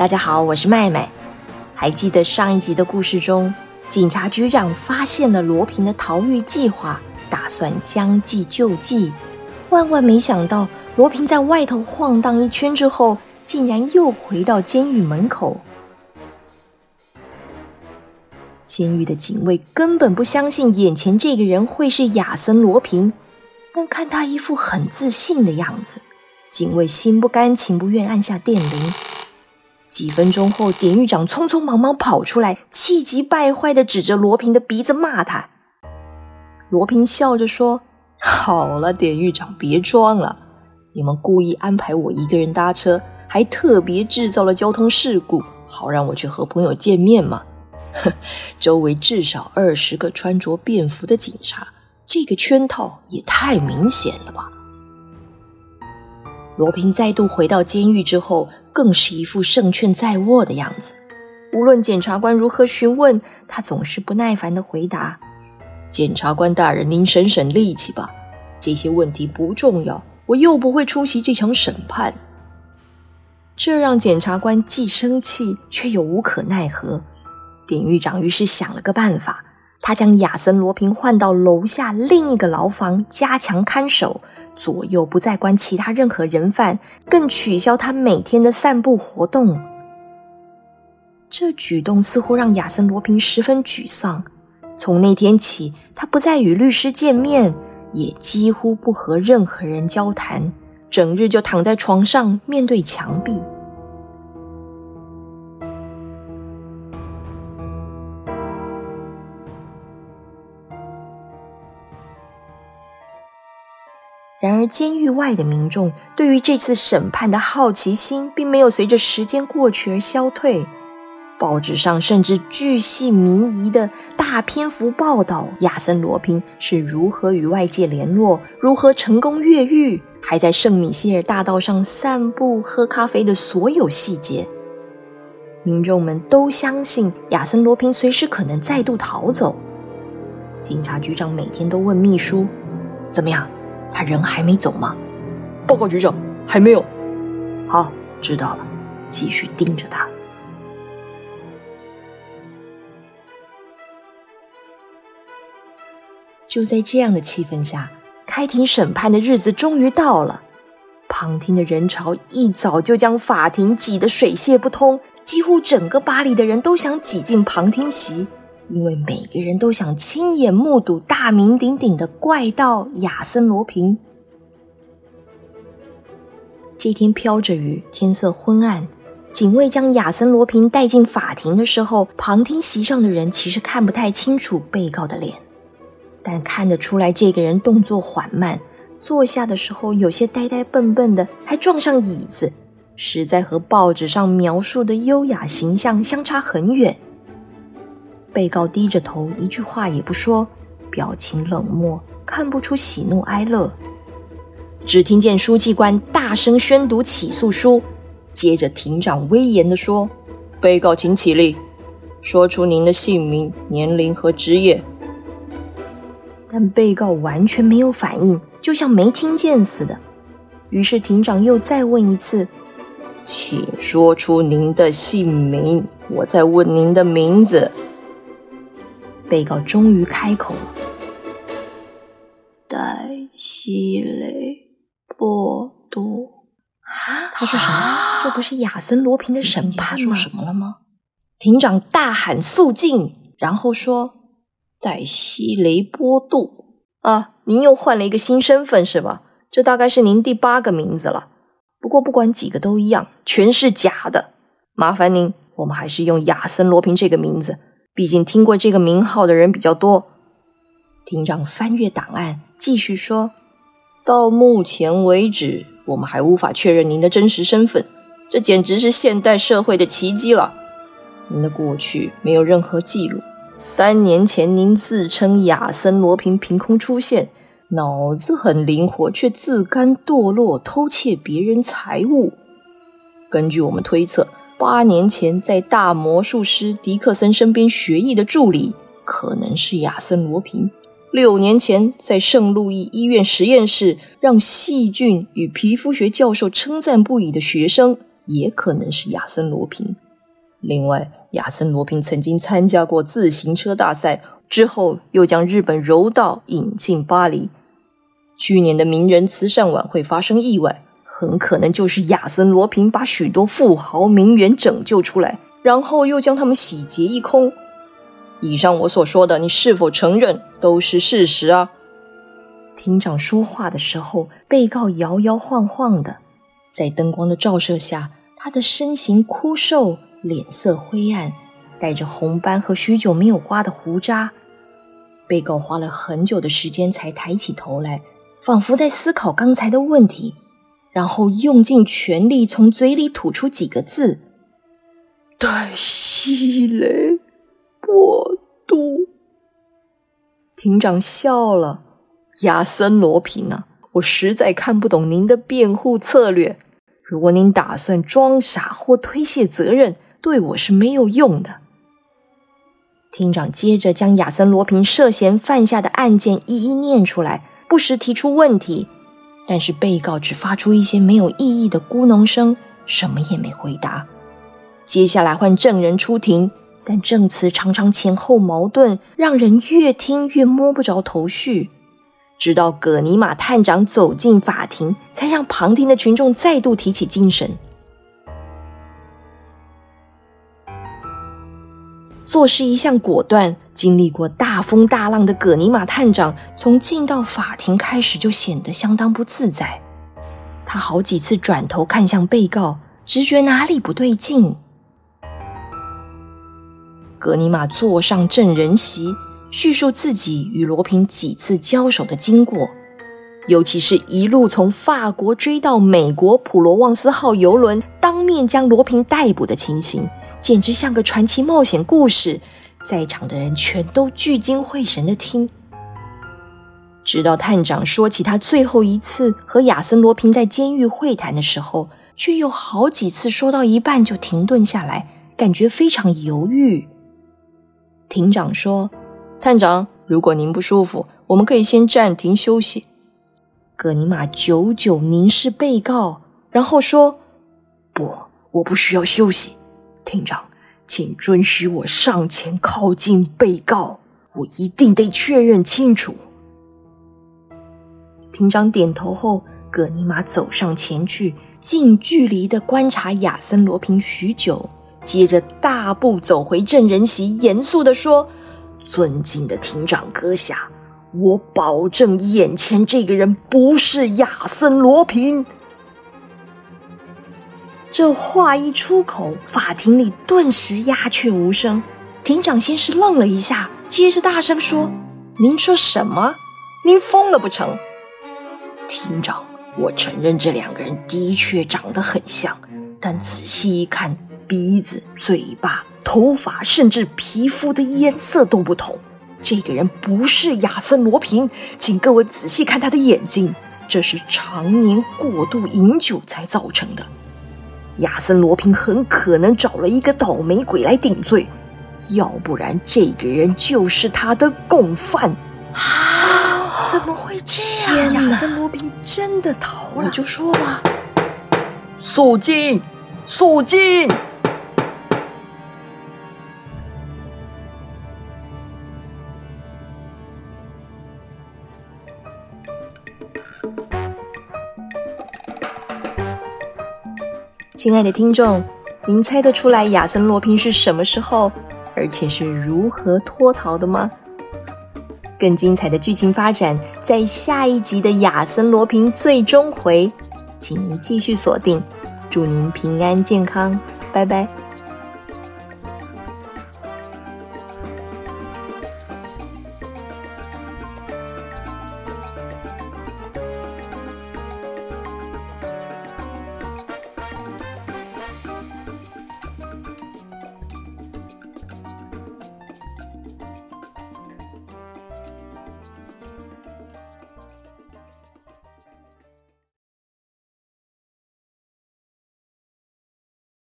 大家好，我是麦麦。还记得上一集的故事中，警察局长发现了罗平的逃狱计划，打算将计就计。万万没想到，罗平在外头晃荡一圈之后，竟然又回到监狱门口。监狱的警卫根本不相信眼前这个人会是亚森罗平，但看他一副很自信的样子，警卫心不甘情不愿按下电铃。几分钟后，典狱长匆匆忙忙跑出来，气急败坏的指着罗平的鼻子骂他。罗平笑着说：“好了，典狱长，别装了。你们故意安排我一个人搭车，还特别制造了交通事故，好让我去和朋友见面嘛。周围至少二十个穿着便服的警察，这个圈套也太明显了吧。”罗平再度回到监狱之后，更是一副胜券在握的样子。无论检察官如何询问，他总是不耐烦的回答：“检察官大人，您省省力气吧，这些问题不重要，我又不会出席这场审判。”这让检察官既生气却又无可奈何。典狱长于是想了个办法，他将亚森·罗平换到楼下另一个牢房，加强看守。左右不再关其他任何人犯，更取消他每天的散步活动。这举动似乎让亚森罗平十分沮丧。从那天起，他不再与律师见面，也几乎不和任何人交谈，整日就躺在床上面对墙壁。然而，监狱外的民众对于这次审判的好奇心并没有随着时间过去而消退。报纸上甚至巨细靡遗的大篇幅报道亚森·罗平是如何与外界联络、如何成功越狱，还在圣米歇尔大道上散步、喝咖啡的所有细节。民众们都相信亚森·罗平随时可能再度逃走。警察局长每天都问秘书：“怎么样？”他人还没走吗？报告局长，还没有。好，知道了，继续盯着他。就在这样的气氛下，开庭审判的日子终于到了。旁听的人潮一早就将法庭挤得水泄不通，几乎整个巴黎的人都想挤进旁听席。因为每个人都想亲眼目睹大名鼎鼎的怪盗亚森·罗平。这天飘着雨，天色昏暗。警卫将亚森·罗平带进法庭的时候，旁听席上的人其实看不太清楚被告的脸，但看得出来这个人动作缓慢，坐下的时候有些呆呆笨笨的，还撞上椅子，实在和报纸上描述的优雅形象相差很远。被告低着头，一句话也不说，表情冷漠，看不出喜怒哀乐。只听见书记官大声宣读起诉书，接着庭长威严地说：“被告请起立，说出您的姓名、年龄和职业。”但被告完全没有反应，就像没听见似的。于是庭长又再问一次：“请说出您的姓名，我在问您的名字。”被告终于开口了：“戴西雷波多啊！他说什么？这不是亚森罗平的审判吗？说什么了吗？”庭长大喊肃静，然后说：“戴西雷波杜啊，您又换了一个新身份是吧？这大概是您第八个名字了。不过不管几个都一样，全是假的。麻烦您，我们还是用亚森罗平这个名字。”毕竟听过这个名号的人比较多。厅长翻阅档案，继续说：“到目前为止，我们还无法确认您的真实身份，这简直是现代社会的奇迹了。您的过去没有任何记录。三年前，您自称亚森·罗平，凭空出现，脑子很灵活，却自甘堕落，偷窃别人财物。根据我们推测。”八年前，在大魔术师迪克森身边学艺的助理可能是亚森·罗平。六年前，在圣路易医院实验室让细菌与皮肤学教授称赞不已的学生也可能是亚森罗平。另外，亚森罗平曾经参加过自行车大赛，之后又将日本柔道引进巴黎。去年的名人慈善晚会发生意外，很可能就是亚森罗平把许多富豪名媛拯救出来，然后又将他们洗劫一空。以上我所说的，你是否承认都是事实啊？庭长说话的时候，被告摇摇晃晃的，在灯光的照射下，他的身形枯瘦，脸色灰暗，带着红斑和许久没有刮的胡渣。被告花了很久的时间才抬起头来，仿佛在思考刚才的问题，然后用尽全力从嘴里吐出几个字：“太细了。”我都。庭长笑了，亚森罗平啊，我实在看不懂您的辩护策略。如果您打算装傻或推卸责任，对我是没有用的。庭长接着将亚森罗平涉嫌犯下的案件一一念出来，不时提出问题，但是被告只发出一些没有意义的咕哝声，什么也没回答。接下来换证人出庭。但证词常常前后矛盾，让人越听越摸不着头绪。直到葛尼玛探长走进法庭，才让旁听的群众再度提起精神。做事一向果断，经历过大风大浪的葛尼玛探长，从进到法庭开始就显得相当不自在。他好几次转头看向被告，直觉哪里不对劲。葛尼玛坐上证人席，叙述自己与罗平几次交手的经过，尤其是一路从法国追到美国普罗旺斯号游轮，当面将罗平逮捕的情形，简直像个传奇冒险故事。在场的人全都聚精会神的听，直到探长说起他最后一次和亚森罗平在监狱会谈的时候，却有好几次说到一半就停顿下来，感觉非常犹豫。庭长说：“探长，如果您不舒服，我们可以先暂停休息。”葛尼玛久久凝视被告，然后说：“不，我不需要休息。庭长，请准许我上前靠近被告，我一定得确认清楚。”庭长点头后，葛尼玛走上前去，近距离的观察亚森罗平许久。接着大步走回证人席，严肃的说：“尊敬的庭长阁下，我保证眼前这个人不是亚森罗平。”这话一出口，法庭里顿时鸦雀无声。庭长先是愣了一下，接着大声说：“您说什么？您疯了不成？”庭长，我承认这两个人的确长得很像，但仔细一看。鼻子、嘴巴、头发，甚至皮肤的颜色都不同。这个人不是亚森·罗平，请各位仔细看他的眼睛，这是常年过度饮酒才造成的。亚森·罗平很可能找了一个倒霉鬼来顶罪，要不然这个人就是他的共犯。啊！怎么会这样？亚森·罗平真的逃了？我就说吧，肃静，肃静。亲爱的听众，您猜得出来亚森·罗平是什么时候，而且是如何脱逃的吗？更精彩的剧情发展在下一集的《亚森·罗平最终回》，请您继续锁定。祝您平安健康，拜拜。